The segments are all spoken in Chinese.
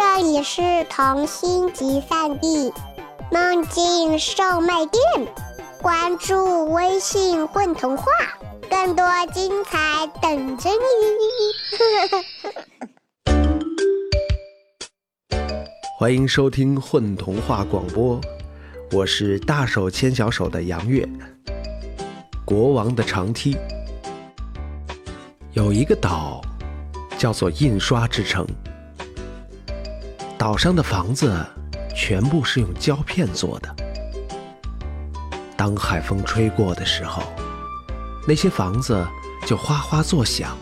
这里是童心集散地，梦境售卖店。关注微信“混童话”，更多精彩等着你。欢迎收听混童话广播，我是大手牵小手的杨月。国王的长梯，有一个岛，叫做印刷之城。岛上的房子全部是用胶片做的。当海风吹过的时候，那些房子就哗哗作响，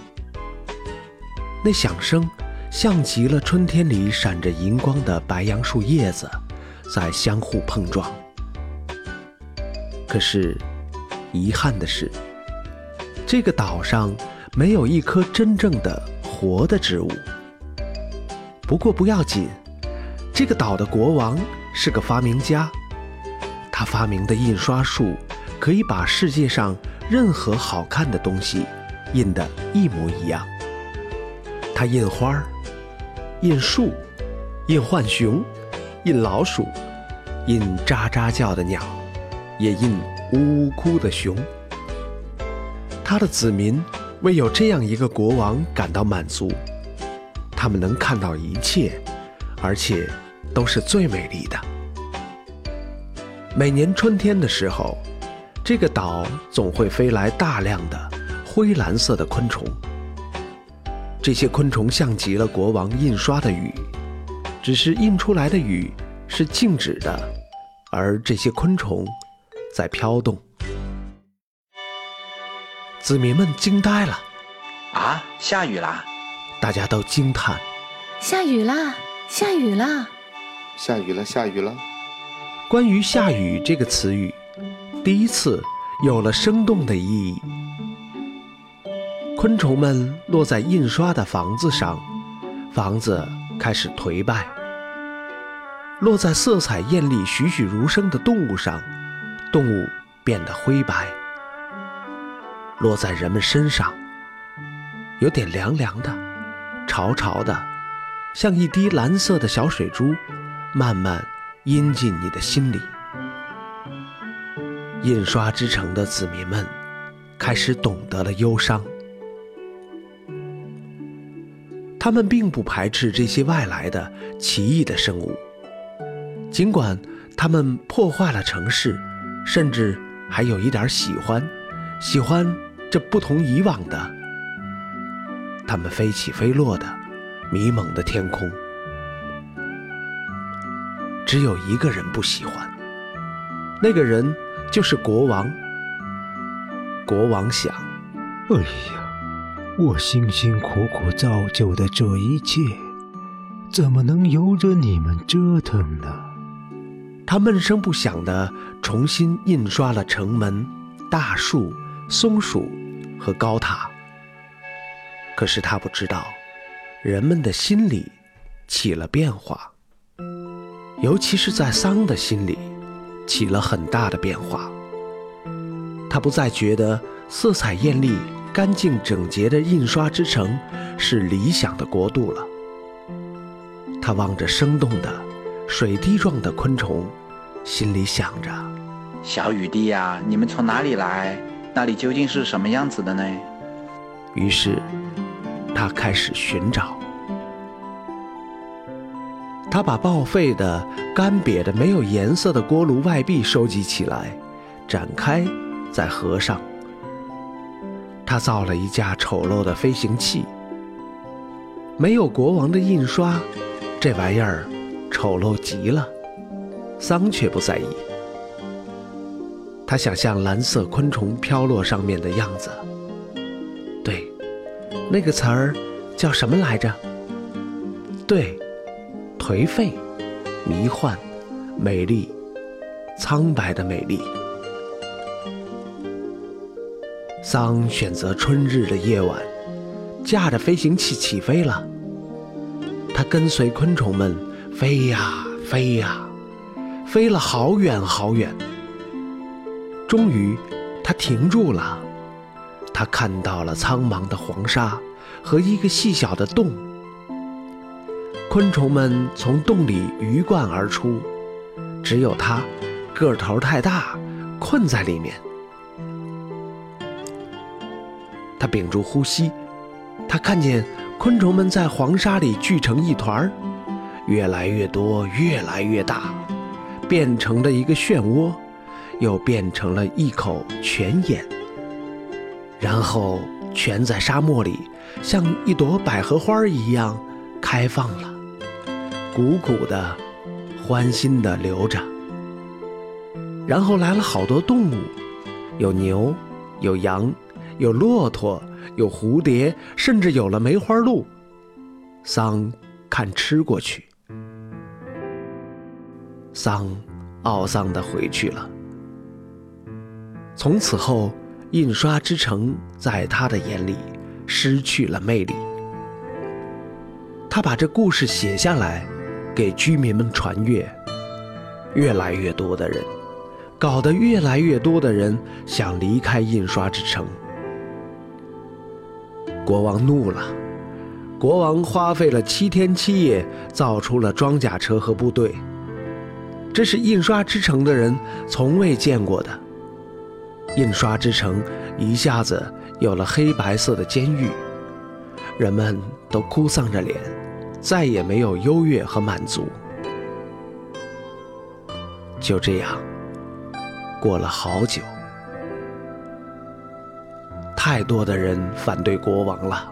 那响声像极了春天里闪着银光的白杨树叶子在相互碰撞。可是，遗憾的是，这个岛上没有一棵真正的活的植物。不过不要紧。这个岛的国王是个发明家，他发明的印刷术可以把世界上任何好看的东西印得一模一样。他印花儿，印树，印浣熊，印老鼠，印喳喳叫的鸟，也印呜呜哭的熊。他的子民为有这样一个国王感到满足，他们能看到一切，而且。都是最美丽的。每年春天的时候，这个岛总会飞来大量的灰蓝色的昆虫。这些昆虫像极了国王印刷的雨，只是印出来的雨是静止的，而这些昆虫在飘动。子民们惊呆了：“啊，下雨啦！”大家都惊叹：“下雨啦，下雨啦！”下雨了，下雨了。关于“下雨”这个词语，第一次有了生动的意义。昆虫们落在印刷的房子上，房子开始颓败；落在色彩艳丽、栩栩如生的动物上，动物变得灰白；落在人们身上，有点凉凉的、潮潮的，像一滴蓝色的小水珠。慢慢印进你的心里。印刷之城的子民们开始懂得了忧伤。他们并不排斥这些外来的奇异的生物，尽管他们破坏了城市，甚至还有一点喜欢，喜欢这不同以往的。他们飞起飞落的迷蒙的天空。只有一个人不喜欢，那个人就是国王。国王想：“哎呀，我辛辛苦苦造就的这一切，怎么能由着你们折腾呢？”他闷声不响地重新印刷了城门、大树、松鼠和高塔。可是他不知道，人们的心里起了变化。尤其是在桑的心里，起了很大的变化。他不再觉得色彩艳丽、干净整洁的印刷之城是理想的国度了。他望着生动的水滴状的昆虫，心里想着：“小雨滴呀，你们从哪里来？那里究竟是什么样子的呢？”于是，他开始寻找。他把报废的、干瘪的、没有颜色的锅炉外壁收集起来，展开，再合上。他造了一架丑陋的飞行器，没有国王的印刷，这玩意儿丑陋极了。桑却不在意。他想象蓝色昆虫飘落上面的样子。对，那个词儿叫什么来着？对。颓废、迷幻、美丽、苍白的美丽。桑选择春日的夜晚，驾着飞行器起飞了。他跟随昆虫们飞呀飞呀，飞了好远好远。终于，他停住了。他看到了苍茫的黄沙和一个细小的洞。昆虫们从洞里鱼贯而出，只有他个头太大，困在里面。他屏住呼吸，他看见昆虫们在黄沙里聚成一团儿，越来越多，越来越大，变成了一个漩涡，又变成了一口泉眼，然后全在沙漠里，像一朵百合花一样开放了，鼓鼓的，欢欣的流着。然后来了好多动物，有牛，有羊。有骆驼，有蝴蝶，甚至有了梅花鹿。桑看吃过去，桑懊丧的回去了。从此后，印刷之城在他的眼里失去了魅力。他把这故事写下来，给居民们传阅。越来越多的人，搞得越来越多的人想离开印刷之城。国王怒了，国王花费了七天七夜造出了装甲车和部队。这是印刷之城的人从未见过的。印刷之城一下子有了黑白色的监狱，人们都哭丧着脸，再也没有优越和满足。就这样，过了好久。太多的人反对国王了，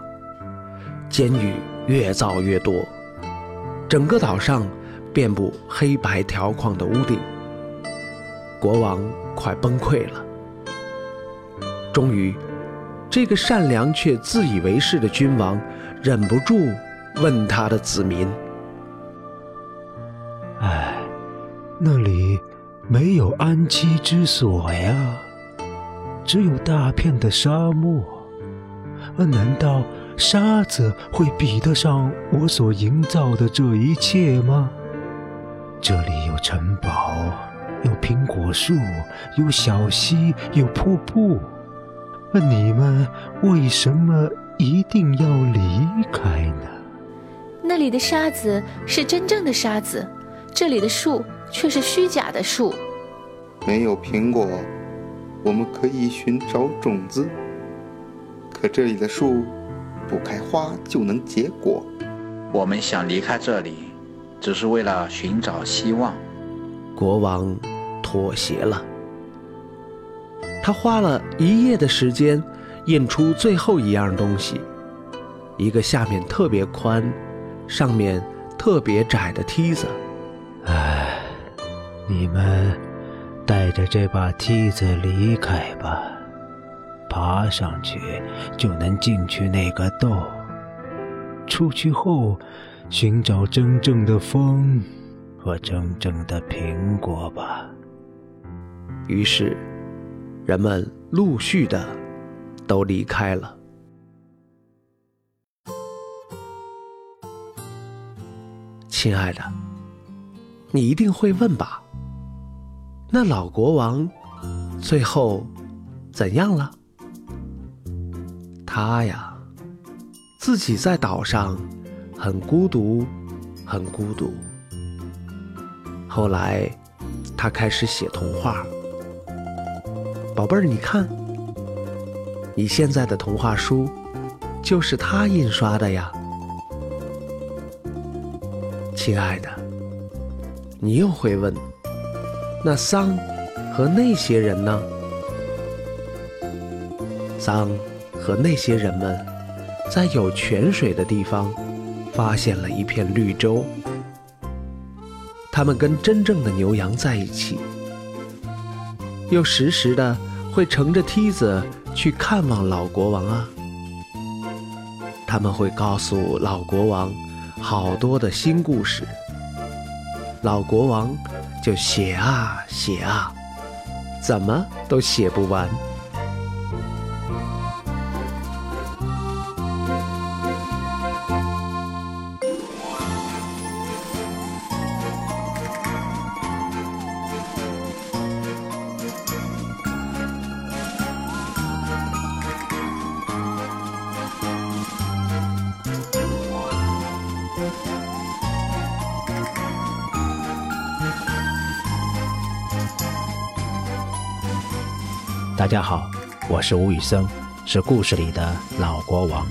监狱越造越多，整个岛上遍布黑白条框的屋顶。国王快崩溃了。终于，这个善良却自以为是的君王忍不住问他的子民：“哎，那里没有安栖之所呀？”只有大片的沙漠，难道沙子会比得上我所营造的这一切吗？这里有城堡，有苹果树，有小溪，有瀑布，那你们为什么一定要离开呢？那里的沙子是真正的沙子，这里的树却是虚假的树。没有苹果。我们可以寻找种子，可这里的树不开花就能结果。我们想离开这里，只是为了寻找希望。国王妥协了，他花了一夜的时间印出最后一样东西——一个下面特别宽、上面特别窄的梯子。唉，你们。带着这把梯子离开吧，爬上去就能进去那个洞。出去后，寻找真正的风和真正的苹果吧。于是，人们陆续的都离开了。亲爱的，你一定会问吧？那老国王最后怎样了？他呀，自己在岛上很孤独，很孤独。后来，他开始写童话。宝贝儿，你看，你现在的童话书就是他印刷的呀。亲爱的，你又会问。那桑和那些人呢？桑和那些人们在有泉水的地方发现了一片绿洲。他们跟真正的牛羊在一起，又时时的会乘着梯子去看望老国王啊。他们会告诉老国王好多的新故事。老国王。就写啊写啊，怎么都写不完。大家好，我是吴宇森，是故事里的老国王。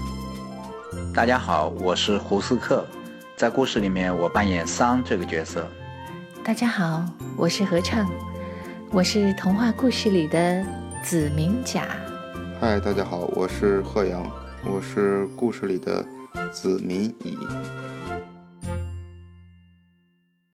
大家好，我是胡斯克，在故事里面我扮演桑这个角色。大家好，我是合唱，我是童话故事里的子明甲。嗨，大家好，我是贺阳，我是故事里的子民乙。